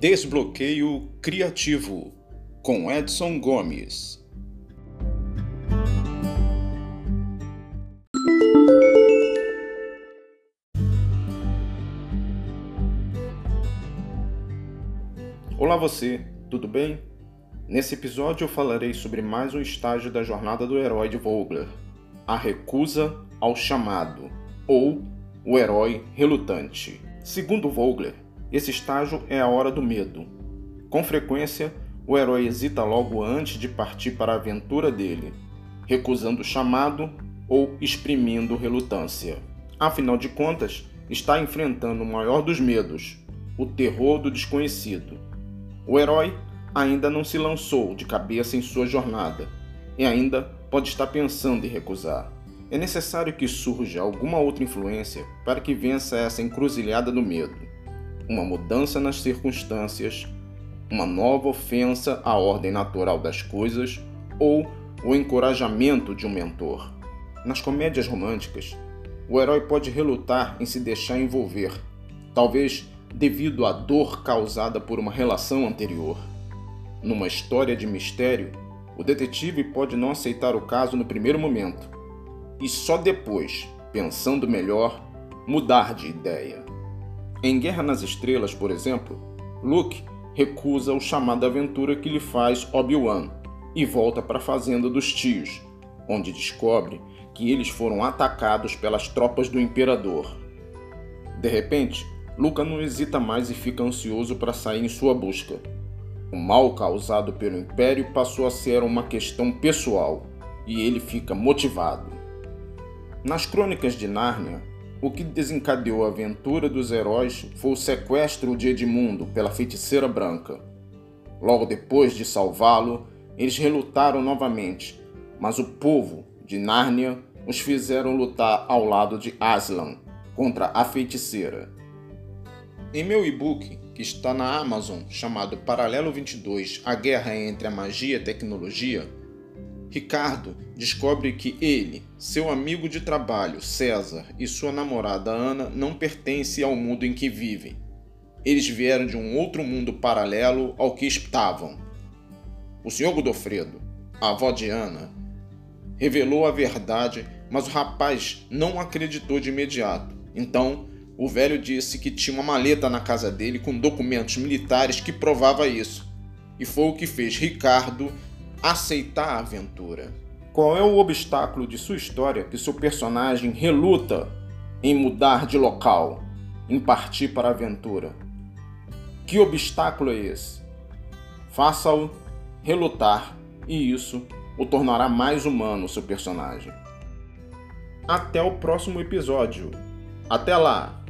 Desbloqueio Criativo com Edson Gomes. Olá você, tudo bem? Nesse episódio eu falarei sobre mais um estágio da jornada do herói de Vogler, a recusa ao chamado, ou o herói relutante. Segundo Vogler, esse estágio é a hora do medo. Com frequência, o herói hesita logo antes de partir para a aventura dele, recusando o chamado ou exprimindo relutância. Afinal de contas, está enfrentando o maior dos medos, o terror do desconhecido. O herói ainda não se lançou de cabeça em sua jornada e ainda pode estar pensando em recusar. É necessário que surja alguma outra influência para que vença essa encruzilhada do medo. Uma mudança nas circunstâncias, uma nova ofensa à ordem natural das coisas ou o encorajamento de um mentor. Nas comédias românticas, o herói pode relutar em se deixar envolver, talvez devido à dor causada por uma relação anterior. Numa história de mistério, o detetive pode não aceitar o caso no primeiro momento e só depois, pensando melhor, mudar de ideia. Em Guerra nas Estrelas, por exemplo, Luke recusa o chamado aventura que lhe faz Obi-Wan e volta para a fazenda dos tios, onde descobre que eles foram atacados pelas tropas do imperador. De repente, Luca não hesita mais e fica ansioso para sair em sua busca. O mal causado pelo Império passou a ser uma questão pessoal e ele fica motivado. Nas crônicas de Nárnia, o que desencadeou a aventura dos heróis foi o sequestro de Edmundo pela feiticeira branca. Logo depois de salvá-lo, eles relutaram novamente, mas o povo de Nárnia os fizeram lutar ao lado de Aslan contra a feiticeira. Em meu e-book que está na Amazon, chamado Paralelo 22 A Guerra entre a Magia e a Tecnologia, Ricardo descobre que ele, seu amigo de trabalho, César, e sua namorada Ana não pertencem ao mundo em que vivem. Eles vieram de um outro mundo paralelo ao que estavam. O Sr. Godofredo, a avó de Ana, revelou a verdade, mas o rapaz não acreditou de imediato. Então, o velho disse que tinha uma maleta na casa dele com documentos militares que provava isso. E foi o que fez Ricardo aceitar a aventura. Qual é o obstáculo de sua história que seu personagem reluta em mudar de local, em partir para a aventura? Que obstáculo é esse? Faça-o relutar e isso o tornará mais humano seu personagem. Até o próximo episódio. Até lá!